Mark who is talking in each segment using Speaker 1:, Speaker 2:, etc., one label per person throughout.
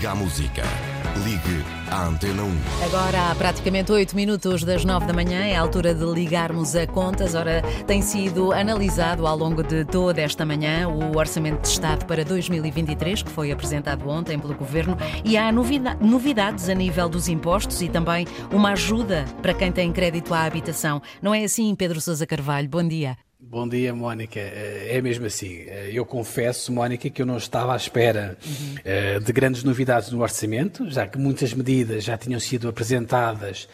Speaker 1: Liga à Música. Ligue à Antena 1.
Speaker 2: Agora há praticamente 8 minutos das 9 da manhã, é a altura de ligarmos a contas. Ora, tem sido analisado ao longo de toda esta manhã o Orçamento de Estado para 2023, que foi apresentado ontem pelo Governo, e há novidades a nível dos impostos e também uma ajuda para quem tem crédito à habitação. Não é assim, Pedro Sousa Carvalho? Bom dia.
Speaker 3: Bom dia, Mónica. Eh, é mesmo assim. Eh, eu confesso, Mónica, que eu não estava à espera uhum. de grandes novidades no orçamento, já que muitas medidas já tinham sido apresentadas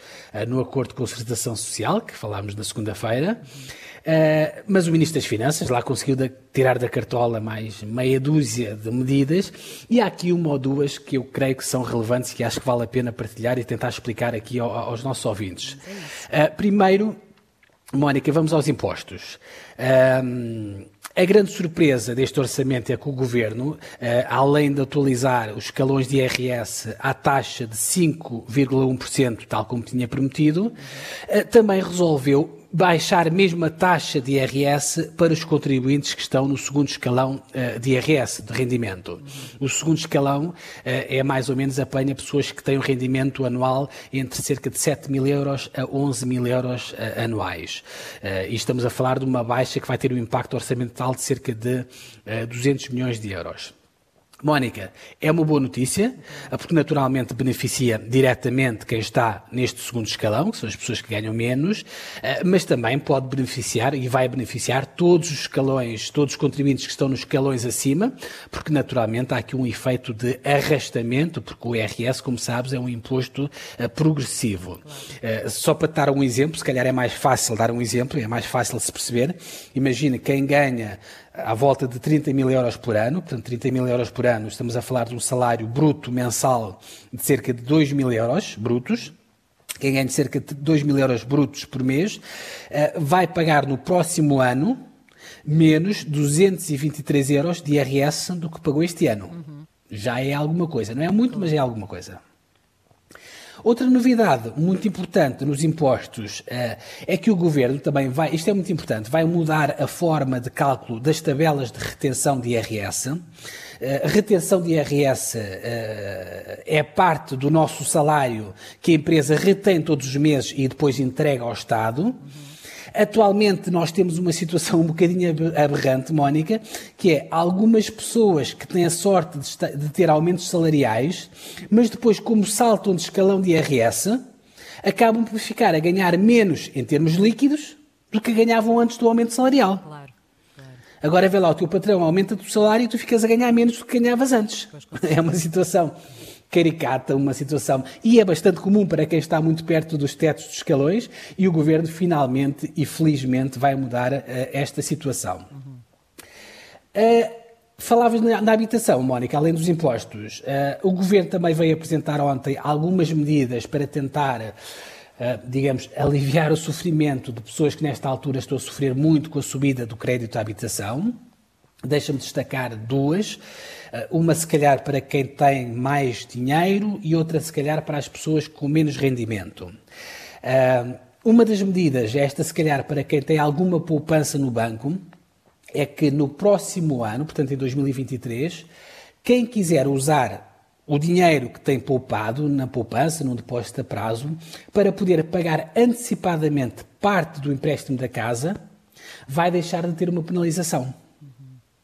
Speaker 3: no Acordo de Concertação Social, que falámos na segunda-feira. Mas o Ministro das Finanças lá conseguiu tirar da cartola mais meia dúzia de medidas e há aqui uma ou duas que eu creio que são relevantes e que acho que vale a pena partilhar e tentar explicar aqui aos nossos ouvintes. É primeiro, Mónica, vamos aos impostos. Um, a grande surpresa deste orçamento é que o Governo, uh, além de atualizar os escalões de IRS à taxa de 5,1%, tal como tinha prometido, uh, também resolveu baixar mesmo a taxa de IRS para os contribuintes que estão no segundo escalão uh, de IRS, de rendimento. O segundo escalão uh, é mais ou menos apanha pessoas que têm um rendimento anual entre cerca de 7 mil euros a 11 mil euros uh, anuais. e estamos a falar de uma baixa que vai ter um impacto orçamental de cerca de 200 milhões de euros. Mónica, é uma boa notícia, porque naturalmente beneficia diretamente quem está neste segundo escalão, que são as pessoas que ganham menos, eh, mas também pode beneficiar e vai beneficiar todos os escalões, todos os contribuintes que estão nos escalões acima, porque naturalmente há aqui um efeito de arrastamento, porque o IRS, como sabes, é um imposto eh, progressivo. Claro. Só para dar um exemplo, se calhar é mais fácil dar um exemplo, é mais fácil de se perceber. Imagina quem ganha à volta de 30 mil euros por ano, portanto 30 mil euros por ano, estamos a falar de um salário bruto mensal de cerca de 2 mil euros brutos, quem ganha cerca de 2 mil euros brutos por mês, eh, vai pagar no próximo ano menos 223 euros de IRS do que pagou este ano. Uhum. Já é alguma coisa, não é muito, mas é alguma coisa. Outra novidade muito importante nos impostos uh, é que o governo também vai, isto é muito importante, vai mudar a forma de cálculo das tabelas de retenção de IRS. Eh, a retenção de IRS eh, é parte do nosso salário que a empresa retém todos os meses e depois entrega ao Estado. Atualmente nós temos uma situação um bocadinho aberrante, Mónica, que é algumas pessoas que têm a sorte de, ter aumentos salariais, mas depois, como saltam de escalão de IRS, acabam por ficar a ganhar menos em termos líquidos do que ganhavam antes do aumento salarial. Claro. Agora vê lá, o teu patrão aumenta o salário e tu ficas a ganhar menos do que ganhavas antes. É uma situação caricata uma situação. E é bastante comum para quem está muito perto dos tetos dos escalões, e o governo finalmente e felizmente vai mudar uh, esta situação. Uhum. Uh, Falavas na, na, habitação, Mónica, além dos impostos. Uh, o governo também veio apresentar ontem algumas medidas para tentar. Uh, digamos, aliviar o sofrimento de pessoas que nesta altura estão a sofrer muito com a subida do crédito à habitação. Deixa-me destacar duas. Eh, uma, se calhar, para quem tem mais dinheiro e outra, se calhar, para as pessoas com menos rendimento. Eh, uma das medidas, esta, se calhar, para quem tem alguma poupança no banco, é que no próximo ano, portanto em 2023, quem quiser usar o dinheiro que tem poupado na poupança, num depósito a prazo, para poder pagar antecipadamente parte do empréstimo da casa, vai deixar de ter uma penalização.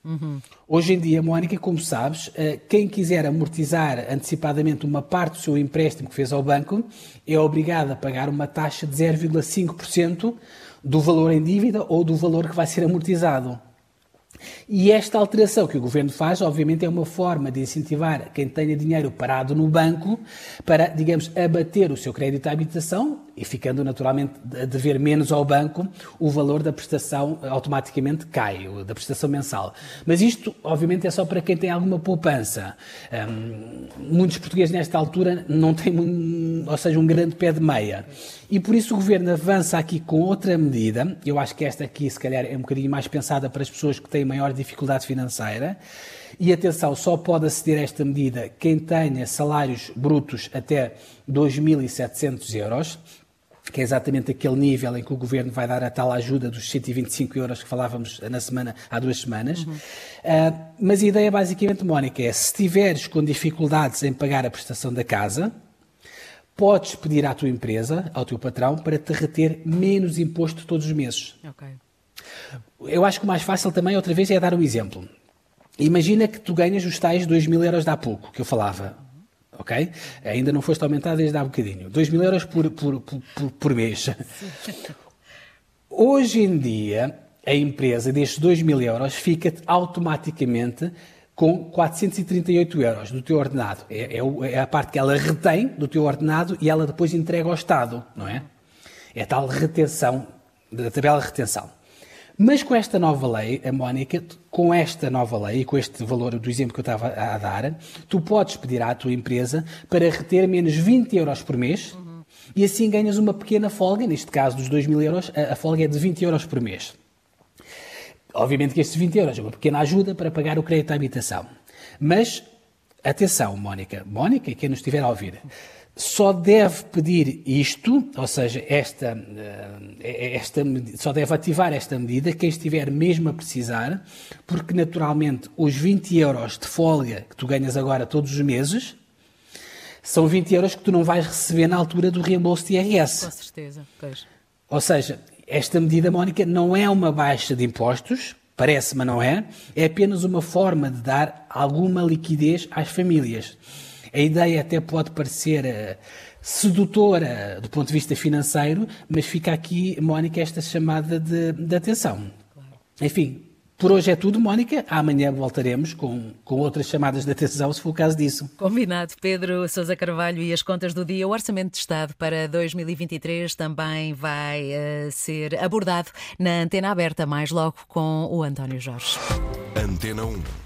Speaker 3: Uhum. Hoje em dia, Mónica, como sabes, eh, quem quiser amortizar antecipadamente uma parte do seu empréstimo que fez ao banco é obrigado a pagar uma taxa de 0,5% do valor em dívida ou do valor que vai ser amortizado. E esta alteração que o governo faz, obviamente, é uma forma de incentivar quem tenha dinheiro parado no banco para, digamos, abater o seu crédito à habitação e ficando naturalmente a dever menos ao banco, o valor da prestação automaticamente cai, da prestação mensal. Mas isto, obviamente, é só para quem tem alguma poupança. Um, muitos portugueses, nesta altura, não têm, um, ou seja, um grande pé de meia. E por isso o governo avança aqui com outra medida. Eu acho que esta aqui, se calhar, é um bocadinho mais pensada para as pessoas que têm maior dificuldade financeira. E atenção, só pode aceder a esta medida quem tenha salários brutos até 2.700 euros. Que é exatamente aquele nível em que o governo vai dar a tal ajuda dos 125 euros que falávamos na semana, há duas semanas. Uhum. Uh, mas a ideia basicamente, Mónica, é se tiveres com dificuldades em pagar a prestação da casa, podes pedir à tua empresa, ao teu patrão, para te reter menos imposto todos os meses. Okay. Eu acho que o mais fácil também, outra vez, é dar um exemplo. Imagina que tu ganhas os tais 2 mil euros de há pouco, que eu falava ok? Ainda não foste aumentado desde há bocadinho. 2 mil euros por, por, por, por mês. Hoje em dia, a empresa destes 2 mil euros fica automaticamente com 438 euros do teu ordenado. É, é, é, a parte que ela retém do teu ordenado e ela depois entrega ao Estado, não é? É a tal retenção, da tabela de retenção. Mas com esta nova lei, a Mónica, com esta nova lei e com este valor do exemplo que eu estava a dar, tu podes pedir à tua empresa para reter menos 20 euros por mês uhum. e assim ganhas uma pequena folga, neste caso dos 2 mil euros, a, a folga é de 20 euros por mês. Obviamente que estes 20 euros é uma pequena ajuda para pagar o crédito à habitação. Mas, atenção, Mónica, Mónica quem nos estiver a ouvir, só deve pedir isto, ou seja, esta, eh, esta, só deve ativar esta medida quem estiver mesmo a precisar, porque naturalmente os 20 euros de folga que tu ganhas agora todos os meses são 20 euros que tu não vais receber na altura do reembolso de IRS.
Speaker 2: Com certeza, pois.
Speaker 3: Ou seja, esta medida, Mónica, não é uma baixa de impostos, parece, mas não é, é apenas uma forma de dar alguma liquidez às famílias. A ideia até pode parecer uh, sedutora do ponto de vista financeiro, mas fica aqui, Mónica, esta chamada de, de atenção. Claro. Enfim, por hoje é tudo, Mónica. Amanhã voltaremos com, com outras chamadas de atenção, se for o caso disso.
Speaker 2: Combinado. Pedro Sousa Carvalho e as contas do dia. O Orçamento de Estado para 2023 também vai uh, ser abordado na Antena Aberta, mais logo com o António Jorge.
Speaker 1: Antena 1.